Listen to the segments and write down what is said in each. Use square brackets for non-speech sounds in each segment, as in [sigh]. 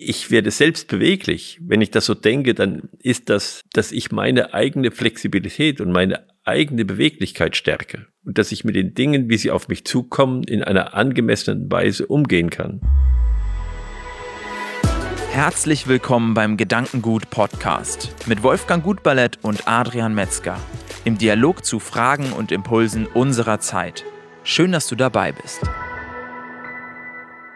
ich werde selbst beweglich. Wenn ich das so denke, dann ist das, dass ich meine eigene Flexibilität und meine eigene Beweglichkeit stärke und dass ich mit den Dingen, wie sie auf mich zukommen, in einer angemessenen Weise umgehen kann. Herzlich willkommen beim Gedankengut Podcast mit Wolfgang Gutballett und Adrian Metzger im Dialog zu Fragen und Impulsen unserer Zeit. Schön, dass du dabei bist.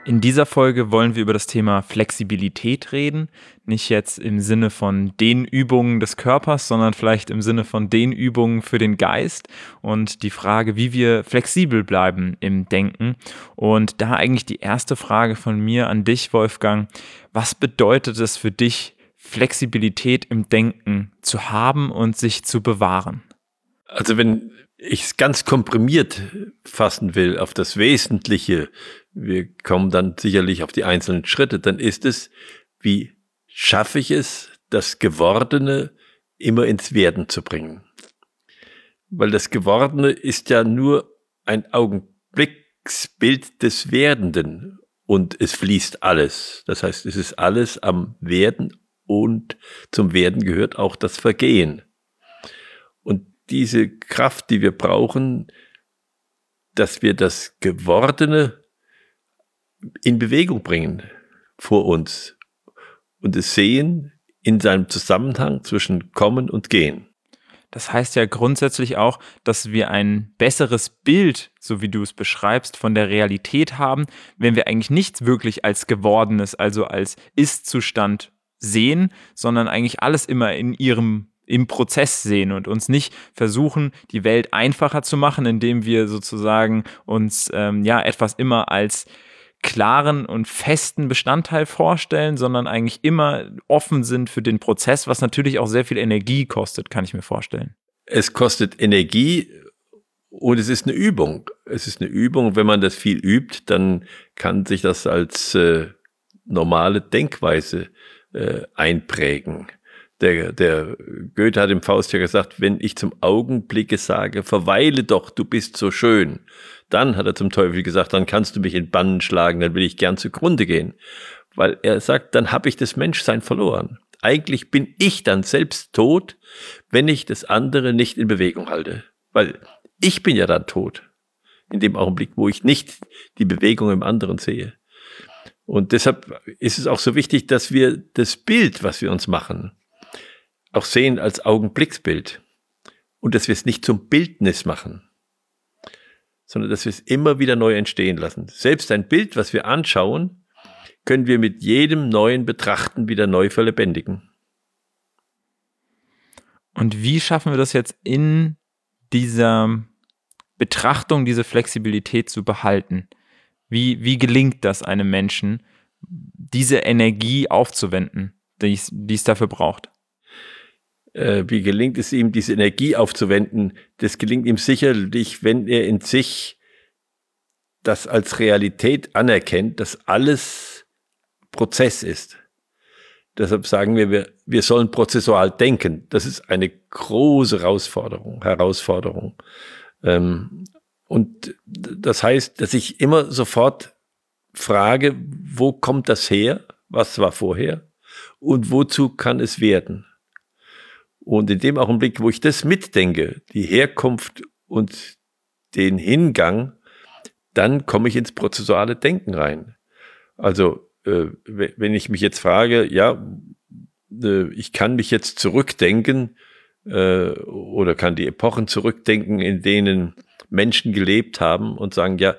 In dieser Folge wollen wir über das Thema Flexibilität reden. Nicht jetzt im Sinne von den Übungen des Körpers, sondern vielleicht im Sinne von den Übungen für den Geist und die Frage, wie wir flexibel bleiben im Denken. Und da eigentlich die erste Frage von mir an dich, Wolfgang. Was bedeutet es für dich, Flexibilität im Denken zu haben und sich zu bewahren? Also wenn ich es ganz komprimiert fassen will auf das Wesentliche, wir kommen dann sicherlich auf die einzelnen Schritte, dann ist es, wie schaffe ich es, das Gewordene immer ins Werden zu bringen. Weil das Gewordene ist ja nur ein Augenblicksbild des Werdenden und es fließt alles. Das heißt, es ist alles am Werden und zum Werden gehört auch das Vergehen. Und diese Kraft, die wir brauchen, dass wir das Gewordene in Bewegung bringen vor uns und es sehen in seinem Zusammenhang zwischen Kommen und Gehen. Das heißt ja grundsätzlich auch, dass wir ein besseres Bild, so wie du es beschreibst, von der Realität haben, wenn wir eigentlich nichts wirklich als Gewordenes, also als Ist-Zustand sehen, sondern eigentlich alles immer in ihrem im Prozess sehen und uns nicht versuchen, die Welt einfacher zu machen, indem wir sozusagen uns ähm, ja etwas immer als klaren und festen Bestandteil vorstellen, sondern eigentlich immer offen sind für den Prozess, was natürlich auch sehr viel Energie kostet, kann ich mir vorstellen. Es kostet Energie und es ist eine Übung. Es ist eine Übung. Wenn man das viel übt, dann kann sich das als äh, normale Denkweise äh, einprägen. Der, der Goethe hat im Faust ja gesagt, wenn ich zum Augenblicke sage, verweile doch, du bist so schön, dann hat er zum Teufel gesagt, dann kannst du mich in Bannen schlagen, dann will ich gern zugrunde gehen. Weil er sagt, dann habe ich das Menschsein verloren. Eigentlich bin ich dann selbst tot, wenn ich das andere nicht in Bewegung halte. Weil ich bin ja dann tot. In dem Augenblick, wo ich nicht die Bewegung im anderen sehe. Und deshalb ist es auch so wichtig, dass wir das Bild, was wir uns machen, auch sehen als Augenblicksbild. Und dass wir es nicht zum Bildnis machen sondern dass wir es immer wieder neu entstehen lassen. Selbst ein Bild, was wir anschauen, können wir mit jedem neuen Betrachten wieder neu verlebendigen. Und wie schaffen wir das jetzt in dieser Betrachtung, diese Flexibilität zu behalten? Wie, wie gelingt das einem Menschen, diese Energie aufzuwenden, die es, die es dafür braucht? Äh, wie gelingt es ihm, diese Energie aufzuwenden? Das gelingt ihm sicherlich, wenn er in sich das als Realität anerkennt, dass alles Prozess ist. Deshalb sagen wir, wir, wir sollen prozessual denken. Das ist eine große Herausforderung. Herausforderung. Ähm, und das heißt, dass ich immer sofort frage, wo kommt das her? Was war vorher? Und wozu kann es werden? Und in dem Augenblick, wo ich das mitdenke, die Herkunft und den Hingang, dann komme ich ins prozessuale Denken rein. Also, äh, wenn ich mich jetzt frage, ja, äh, ich kann mich jetzt zurückdenken äh, oder kann die Epochen zurückdenken, in denen Menschen gelebt haben und sagen, ja,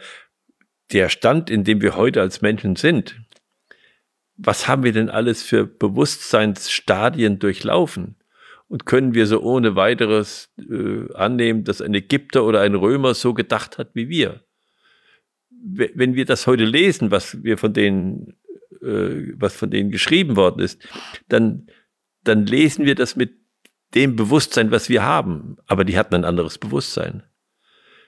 der Stand, in dem wir heute als Menschen sind, was haben wir denn alles für Bewusstseinsstadien durchlaufen? Und können wir so ohne weiteres äh, annehmen, dass ein Ägypter oder ein Römer so gedacht hat wie wir? Wenn wir das heute lesen, was wir von denen, äh, was von denen geschrieben worden ist, dann, dann lesen wir das mit dem Bewusstsein, was wir haben. Aber die hatten ein anderes Bewusstsein.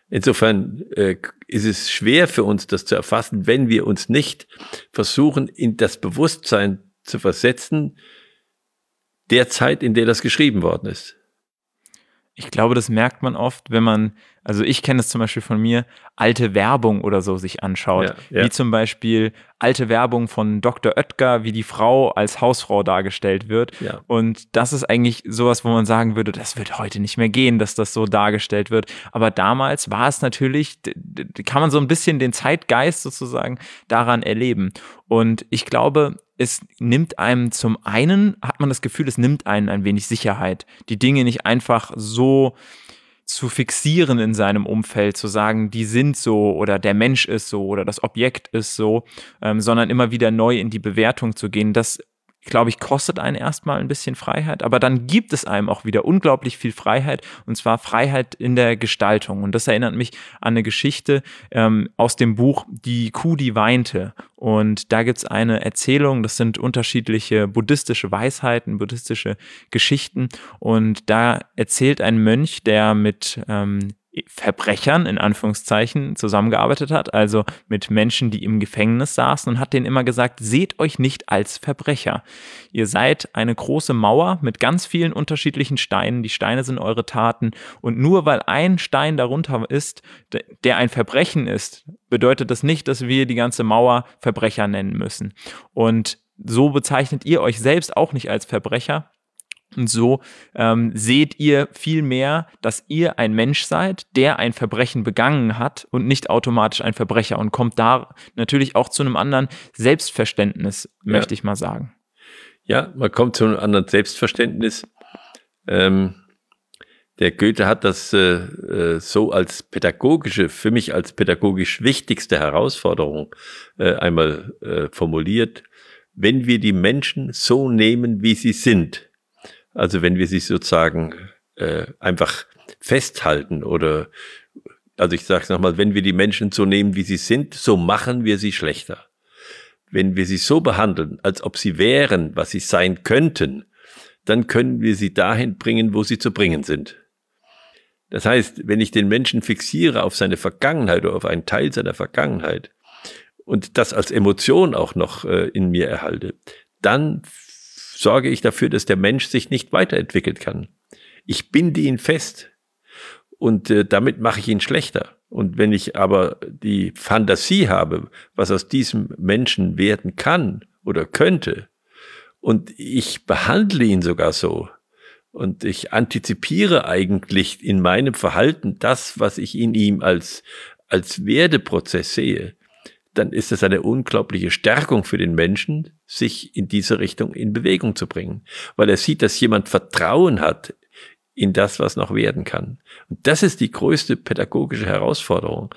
Insofern äh, ist es schwer für uns, das zu erfassen, wenn wir uns nicht versuchen, in das Bewusstsein zu versetzen, der Zeit, in der das geschrieben worden ist. Ich glaube, das merkt man oft, wenn man Also ich kenne es zum Beispiel von mir, alte Werbung oder so sich anschaut. Ja, ja. Wie zum Beispiel alte Werbung von Dr. Oetker, wie die Frau als Hausfrau dargestellt wird. Ja. Und das ist eigentlich sowas, wo man sagen würde, das wird heute nicht mehr gehen, dass das so dargestellt wird. Aber damals war es natürlich, kann man so ein bisschen den Zeitgeist sozusagen daran erleben. Und ich glaube, es nimmt einem zum einen, hat man das Gefühl, es nimmt einen ein wenig Sicherheit. Die Dinge nicht einfach so zu fixieren in seinem Umfeld, zu sagen, die sind so oder der Mensch ist so oder das Objekt ist so, ähm, sondern immer wieder neu in die Bewertung zu gehen. Das glaube ich, kostet einen erstmal ein bisschen Freiheit, aber dann gibt es einem auch wieder unglaublich viel Freiheit und zwar Freiheit in der Gestaltung. Und das erinnert mich an eine Geschichte ähm, aus dem Buch Die Kuh, die weinte. Und da gibt es eine Erzählung, das sind unterschiedliche buddhistische Weisheiten, buddhistische Geschichten. Und da erzählt ein Mönch, der mit ähm, Verbrechern in Anführungszeichen zusammengearbeitet hat, also mit Menschen, die im Gefängnis saßen und hat denen immer gesagt, seht euch nicht als Verbrecher. Ihr seid eine große Mauer mit ganz vielen unterschiedlichen Steinen, die Steine sind eure Taten und nur weil ein Stein darunter ist, der ein Verbrechen ist, bedeutet das nicht, dass wir die ganze Mauer Verbrecher nennen müssen. Und so bezeichnet ihr euch selbst auch nicht als Verbrecher, und so ähm, seht ihr viel mehr, dass ihr ein Mensch seid, der ein Verbrechen begangen hat und nicht automatisch ein Verbrecher und kommt da natürlich auch zu einem anderen Selbstverständnis, ja. möchte ich mal sagen. Ja, man kommt zu einem anderen Selbstverständnis. Ähm, der Goethe hat das äh, äh, so als pädagogische, für mich als pädagogisch wichtigste Herausforderung äh, einmal äh, formuliert. Wenn wir die Menschen so nehmen, wie sie sind, also wenn wir sie sozusagen äh, einfach festhalten oder, also ich sage es nochmal, wenn wir die Menschen so nehmen, wie sie sind, so machen wir sie schlechter. Wenn wir sie so behandeln, als ob sie wären, was sie sein könnten, dann können wir sie dahin bringen, wo sie zu bringen sind. Das heißt, wenn ich den Menschen fixiere auf seine Vergangenheit oder auf einen Teil seiner Vergangenheit und das als Emotion auch noch äh, in mir erhalte, dann sorge ich dafür, dass der Mensch sich nicht weiterentwickeln kann. Ich binde ihn fest und äh, damit mache ich ihn schlechter. Und wenn ich aber die Fantasie habe, was aus diesem Menschen werden kann oder könnte, und ich behandle ihn sogar so, und ich antizipiere eigentlich in meinem Verhalten das, was ich in ihm als, als Werdeprozess sehe, dann ist es eine unglaubliche Stärkung für den Menschen, sich in diese Richtung in Bewegung zu bringen, weil er sieht, dass jemand Vertrauen hat in das, was noch werden kann. Und das ist die größte pädagogische Herausforderung.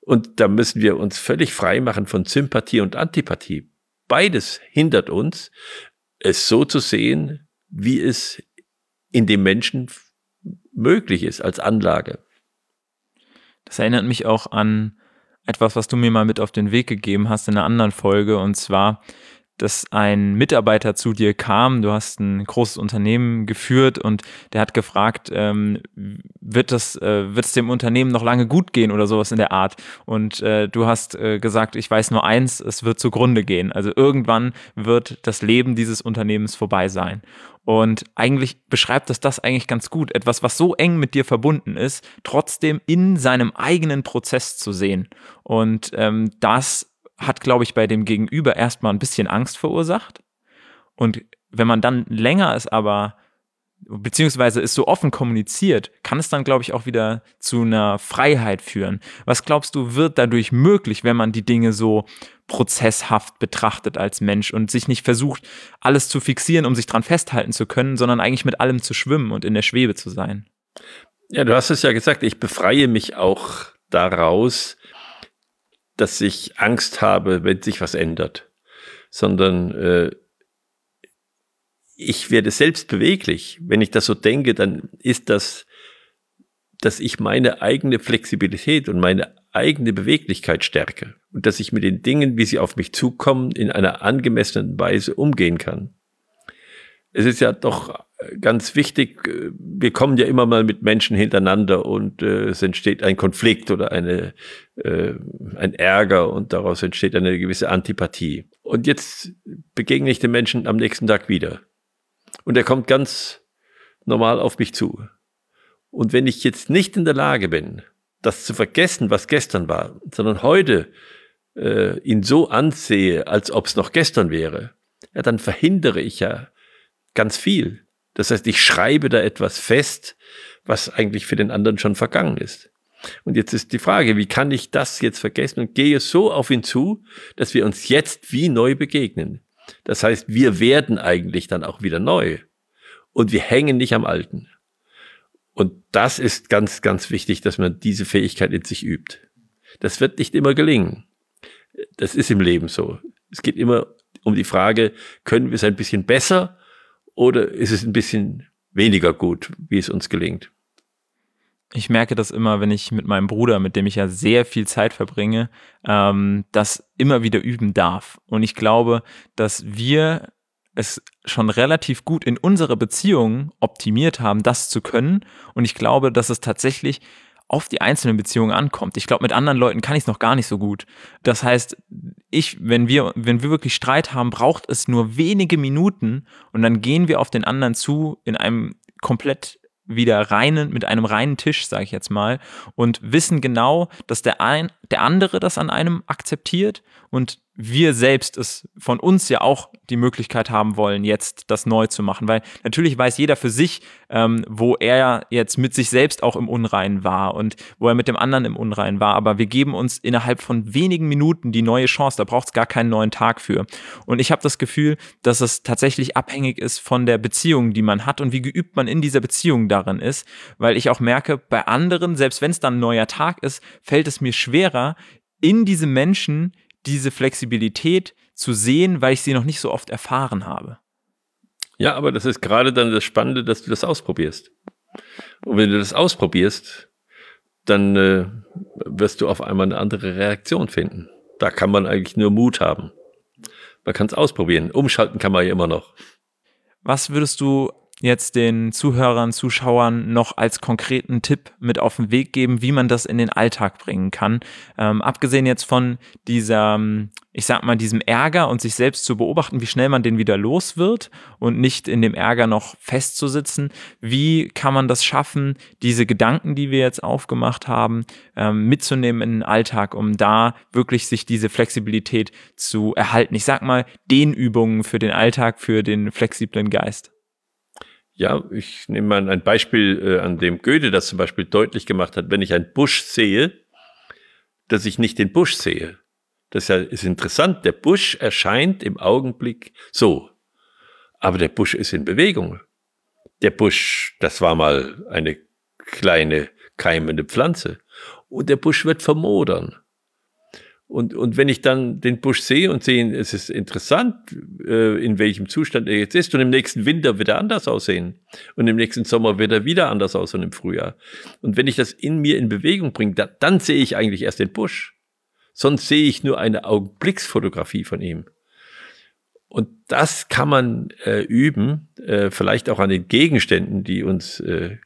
Und da müssen wir uns völlig frei machen von Sympathie und Antipathie. Beides hindert uns, es so zu sehen, wie es in dem Menschen möglich ist als Anlage. Das erinnert mich auch an etwas, was du mir mal mit auf den Weg gegeben hast in einer anderen Folge. Und zwar, dass ein Mitarbeiter zu dir kam, du hast ein großes Unternehmen geführt und der hat gefragt, ähm, wird das, äh, wird es dem Unternehmen noch lange gut gehen oder sowas in der Art? Und äh, du hast äh, gesagt, ich weiß nur eins, es wird zugrunde gehen. Also irgendwann wird das Leben dieses Unternehmens vorbei sein. Und eigentlich beschreibt das das eigentlich ganz gut. Etwas, was so eng mit dir verbunden ist, trotzdem in seinem eigenen Prozess zu sehen. Und ähm, das hat, glaube ich, bei dem Gegenüber erstmal ein bisschen Angst verursacht. Und wenn man dann länger es aber beziehungsweise ist so offen kommuniziert, kann es dann, glaube ich, auch wieder zu einer Freiheit führen. Was glaubst du, wird dadurch möglich, wenn man die Dinge so prozesshaft betrachtet als Mensch und sich nicht versucht, alles zu fixieren, um sich dran festhalten zu können, sondern eigentlich mit allem zu schwimmen und in der Schwebe zu sein? Ja, du hast es ja gesagt, ich befreie mich auch daraus, dass ich Angst habe, wenn sich was ändert, sondern äh, ich werde selbst beweglich. Wenn ich das so denke, dann ist das, dass ich meine eigene Flexibilität und meine eigene Beweglichkeit stärke und dass ich mit den Dingen, wie sie auf mich zukommen, in einer angemessenen Weise umgehen kann. Es ist ja doch ganz wichtig, wir kommen ja immer mal mit Menschen hintereinander und äh, es entsteht ein Konflikt oder eine, äh, ein Ärger und daraus entsteht eine gewisse Antipathie. Und jetzt begegne ich den Menschen am nächsten Tag wieder. Und er kommt ganz normal auf mich zu. Und wenn ich jetzt nicht in der Lage bin, das zu vergessen, was gestern war, sondern heute äh, ihn so ansehe, als ob es noch gestern wäre, ja, dann verhindere ich ja ganz viel. Das heißt, ich schreibe da etwas fest, was eigentlich für den anderen schon vergangen ist. Und jetzt ist die Frage, wie kann ich das jetzt vergessen und gehe so auf ihn zu, dass wir uns jetzt wie neu begegnen. Das heißt, wir werden eigentlich dann auch wieder neu und wir hängen nicht am Alten. Und das ist ganz, ganz wichtig, dass man diese Fähigkeit in sich übt. Das wird nicht immer gelingen. Das ist im Leben so. Es geht immer um die Frage, können wir es ein bisschen besser oder ist es ein bisschen weniger gut, wie es uns gelingt? Ich merke das immer, wenn ich mit meinem Bruder, mit dem ich ja sehr viel Zeit verbringe, ähm, das immer wieder üben darf. Und ich glaube, dass wir es schon relativ gut in unserer Beziehung optimiert haben, das zu können. Und ich glaube, dass es tatsächlich auf die einzelnen Beziehungen ankommt. Ich glaube, mit anderen Leuten kann ich es noch gar nicht so gut. Das heißt, ich, wenn wir, wenn wir wirklich Streit haben, braucht es nur wenige Minuten und dann gehen wir auf den anderen zu in einem komplett wieder reinen, mit einem reinen Tisch, sage ich jetzt mal, und wissen genau, dass der, ein, der andere das an einem akzeptiert und wir selbst es von uns ja auch die Möglichkeit haben wollen, jetzt das neu zu machen. Weil natürlich weiß jeder für sich, ähm, wo er jetzt mit sich selbst auch im Unreinen war und wo er mit dem anderen im Unreinen war. Aber wir geben uns innerhalb von wenigen Minuten die neue Chance. Da braucht es gar keinen neuen Tag für. Und ich habe das Gefühl, dass es tatsächlich abhängig ist von der Beziehung, die man hat und wie geübt man in dieser Beziehung darin ist. Weil ich auch merke, bei anderen, selbst wenn es dann ein neuer Tag ist, fällt es mir schwerer, in diese Menschen diese Flexibilität zu sehen, weil ich sie noch nicht so oft erfahren habe. Ja, aber das ist gerade dann das Spannende, dass du das ausprobierst. Und wenn du das ausprobierst, dann äh, wirst du auf einmal eine andere Reaktion finden. Da kann man eigentlich nur Mut haben. Man kann es ausprobieren. Umschalten kann man ja immer noch. Was würdest du jetzt den Zuhörern, Zuschauern noch als konkreten Tipp mit auf den Weg geben, wie man das in den Alltag bringen kann? Ähm, abgesehen jetzt von dieser, ich sag mal, diesem Ärger und sich selbst zu beobachten, wie schnell man den wieder los wird und nicht in dem Ärger noch festzusitzen. Wie kann man das schaffen, diese Gedanken, die wir jetzt aufgemacht haben, ähm, mitzunehmen in den Alltag, um da wirklich sich diese Flexibilität zu erhalten? Ich sag mal, den Übungen für den Alltag, für den flexiblen Geist. Ja, ich nehme mal ein Beispiel, äh, an dem Goethe das zum Beispiel deutlich gemacht hat. Wenn ich einen Busch sehe, dass ich nicht den Busch sehe. Das ist interessant. Der Busch erscheint im Augenblick so. Aber der Busch ist in Bewegung. Der Busch, das war mal eine kleine keimende Pflanze. Und der Busch wird vermodern. Und, und wenn ich dann den Busch sehe und sehe, es ist interessant, äh, in welchem Zustand er jetzt ist, und im nächsten Winter wird er anders aussehen. Und im nächsten Sommer wird er wieder anders aussehen im Frühjahr. Und wenn ich das in mir in Bewegung bringe, da, dann sehe ich eigentlich erst den Busch. Sonst sehe ich nur eine Augenblicksfotografie von ihm. Und das kann man äh, üben, äh, vielleicht auch an den Gegenständen, die uns äh,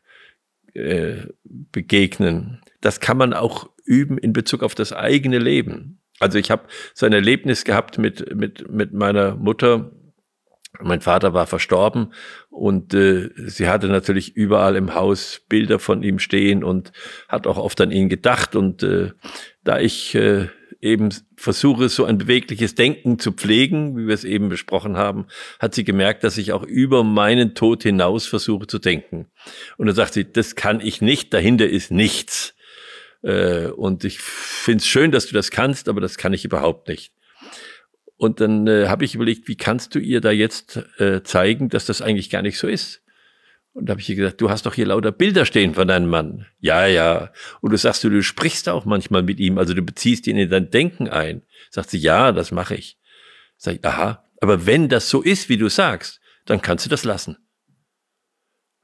äh, begegnen. Das kann man auch üben in Bezug auf das eigene Leben. Also ich habe so ein Erlebnis gehabt mit, mit, mit meiner Mutter. Mein Vater war verstorben und äh, sie hatte natürlich überall im Haus Bilder von ihm stehen und hat auch oft an ihn gedacht. Und äh, da ich äh, eben versuche, so ein bewegliches Denken zu pflegen, wie wir es eben besprochen haben, hat sie gemerkt, dass ich auch über meinen Tod hinaus versuche zu denken. Und dann sagt sie, das kann ich nicht, dahinter ist nichts. Äh, und ich finde es schön, dass du das kannst, aber das kann ich überhaupt nicht. Und dann äh, habe ich überlegt, wie kannst du ihr da jetzt äh, zeigen, dass das eigentlich gar nicht so ist? Und da habe ich ihr gesagt, du hast doch hier lauter Bilder stehen von deinem Mann. Ja, ja. Und du sagst, du, du sprichst auch manchmal mit ihm, also du beziehst ihn in dein Denken ein. Sagt sie, ja, das mache ich. Sag ich, aha. Aber wenn das so ist, wie du sagst, dann kannst du das lassen.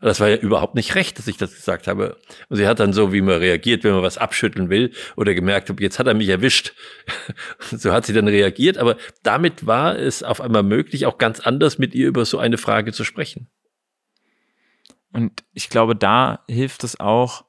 Das war ja überhaupt nicht recht, dass ich das gesagt habe. Und sie hat dann so, wie man reagiert, wenn man was abschütteln will oder gemerkt hat, jetzt hat er mich erwischt. [laughs] so hat sie dann reagiert. Aber damit war es auf einmal möglich, auch ganz anders mit ihr über so eine Frage zu sprechen. Und ich glaube, da hilft es auch,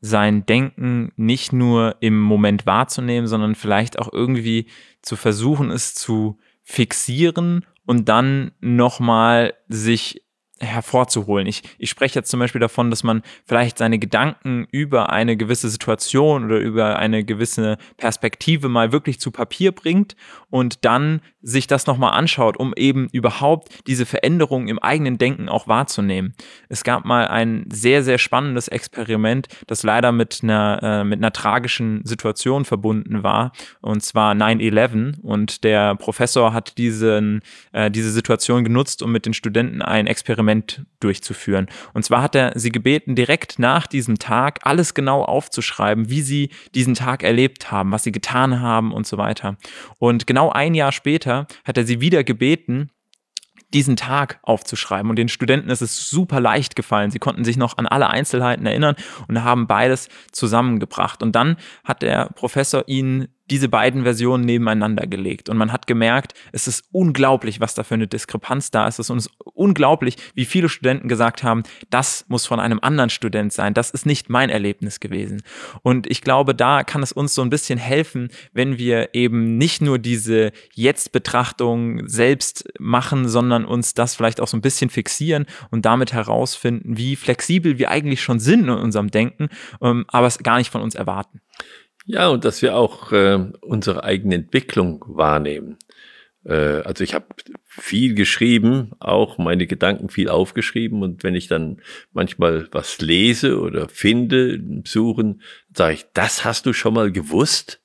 sein Denken nicht nur im Moment wahrzunehmen, sondern vielleicht auch irgendwie zu versuchen, es zu fixieren und dann nochmal sich hervorzuholen. Ich, ich spreche jetzt zum Beispiel davon, dass man vielleicht seine Gedanken über eine gewisse Situation oder über eine gewisse Perspektive mal wirklich zu Papier bringt und dann sich das nochmal anschaut, um eben überhaupt diese Veränderungen im eigenen Denken auch wahrzunehmen. Es gab mal ein sehr, sehr spannendes Experiment, das leider mit einer, äh, mit einer tragischen Situation verbunden war, und zwar 9-11. Und der Professor hat diesen, äh, diese Situation genutzt, um mit den Studenten ein Experiment durchzuführen. Und zwar hat er sie gebeten, direkt nach diesem Tag alles genau aufzuschreiben, wie sie diesen Tag erlebt haben, was sie getan haben und so weiter. Und genau ein Jahr später hat er sie wieder gebeten, diesen Tag aufzuschreiben. Und den Studenten ist es super leicht gefallen. Sie konnten sich noch an alle Einzelheiten erinnern und haben beides zusammengebracht. Und dann hat der Professor ihnen diese beiden Versionen nebeneinander gelegt. Und man hat gemerkt, es ist unglaublich, was da für eine Diskrepanz da ist. Es ist unglaublich, wie viele Studenten gesagt haben, das muss von einem anderen Student sein. Das ist nicht mein Erlebnis gewesen. Und ich glaube, da kann es uns so ein bisschen helfen, wenn wir eben nicht nur diese Jetzt-Betrachtung selbst machen, sondern uns das vielleicht auch so ein bisschen fixieren und damit herausfinden, wie flexibel wir eigentlich schon sind in unserem Denken, ähm, aber es gar nicht von uns erwarten. Ja, und dass wir auch äh, unsere eigene Entwicklung wahrnehmen. Äh, also ich habe viel geschrieben, auch meine Gedanken viel aufgeschrieben und wenn ich dann manchmal was lese oder finde, suchen, sage ich, das hast du schon mal gewusst?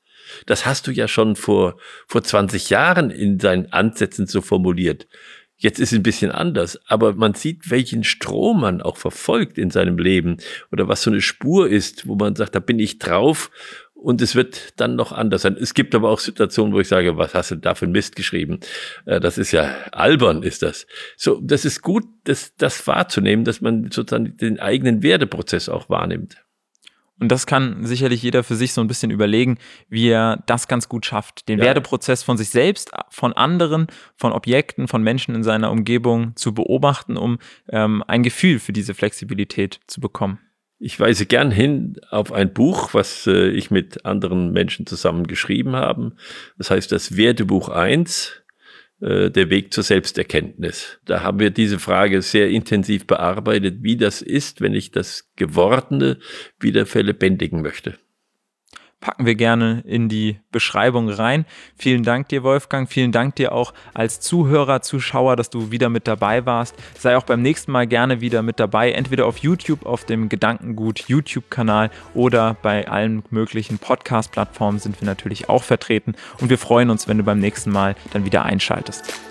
Das hast du ja schon vor, vor 20 Jahren in seinen Ansätzen so formuliert. Jetzt ist es ein bisschen anders, aber man sieht, welchen Strom man auch verfolgt in seinem Leben oder was so eine Spur ist, wo man sagt, da bin ich drauf und es wird dann noch anders sein. Es gibt aber auch Situationen, wo ich sage, was hast du da für Mist geschrieben? Äh, das ist ja albern, ist das. So, das ist gut, das, das wahrzunehmen, dass man sozusagen den eigenen Werdeprozess auch wahrnimmt. Und das kann sicherlich jeder für sich so ein bisschen überlegen, wie er das ganz gut schafft, den ja. Werdeprozess von sich selbst, von anderen, von Objekten, von Menschen in seiner Umgebung zu beobachten, um ähm, ein Gefühl für diese Flexibilität zu bekommen. Ich weise gern hin auf ein Buch, was äh, ich mit anderen Menschen zusammen geschrieben habe. Das heißt das Wertebuch 1, äh, der Weg zur Selbsterkenntnis. Da haben wir diese Frage sehr intensiv bearbeitet, wie das ist, wenn ich das Gewordene wieder verlebendigen möchte packen wir gerne in die Beschreibung rein. Vielen Dank dir, Wolfgang. Vielen Dank dir auch als Zuhörer, Zuschauer, dass du wieder mit dabei warst. Sei auch beim nächsten Mal gerne wieder mit dabei, entweder auf YouTube, auf dem Gedankengut YouTube-Kanal oder bei allen möglichen Podcast-Plattformen sind wir natürlich auch vertreten. Und wir freuen uns, wenn du beim nächsten Mal dann wieder einschaltest.